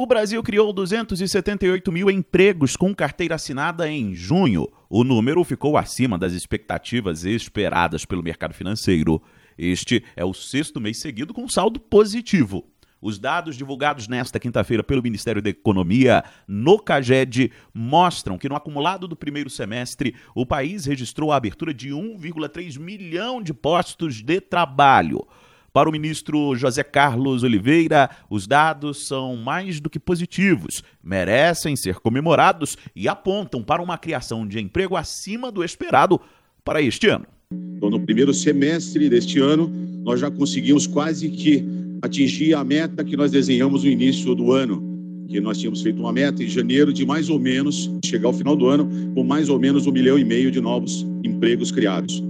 O Brasil criou 278 mil empregos com carteira assinada em junho. O número ficou acima das expectativas esperadas pelo mercado financeiro. Este é o sexto mês seguido com saldo positivo. Os dados divulgados nesta quinta-feira pelo Ministério da Economia no CAGED mostram que no acumulado do primeiro semestre o país registrou a abertura de 1,3 milhão de postos de trabalho. Para o ministro José Carlos Oliveira, os dados são mais do que positivos, merecem ser comemorados e apontam para uma criação de emprego acima do esperado para este ano. Então, no primeiro semestre deste ano, nós já conseguimos quase que atingir a meta que nós desenhamos no início do ano, que nós tínhamos feito uma meta em janeiro de mais ou menos chegar ao final do ano com mais ou menos um milhão e meio de novos empregos criados.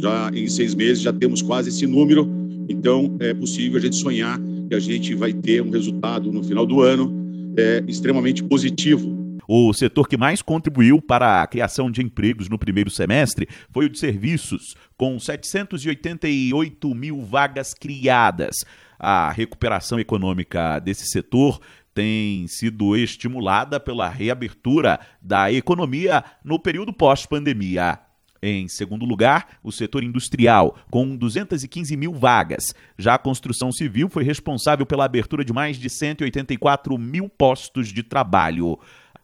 Já em seis meses já temos quase esse número então, é possível a gente sonhar que a gente vai ter um resultado no final do ano é, extremamente positivo. O setor que mais contribuiu para a criação de empregos no primeiro semestre foi o de serviços, com 788 mil vagas criadas. A recuperação econômica desse setor tem sido estimulada pela reabertura da economia no período pós-pandemia. Em segundo lugar, o setor industrial, com 215 mil vagas. Já a construção civil foi responsável pela abertura de mais de 184 mil postos de trabalho.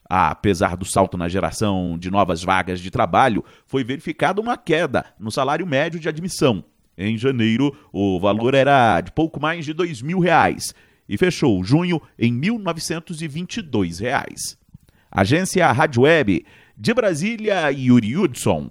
Apesar do salto na geração de novas vagas de trabalho, foi verificada uma queda no salário médio de admissão. Em janeiro, o valor era de pouco mais de 2 mil reais e fechou junho em 1.922 reais. Agência Rádio Web de Brasília, Yuri Hudson.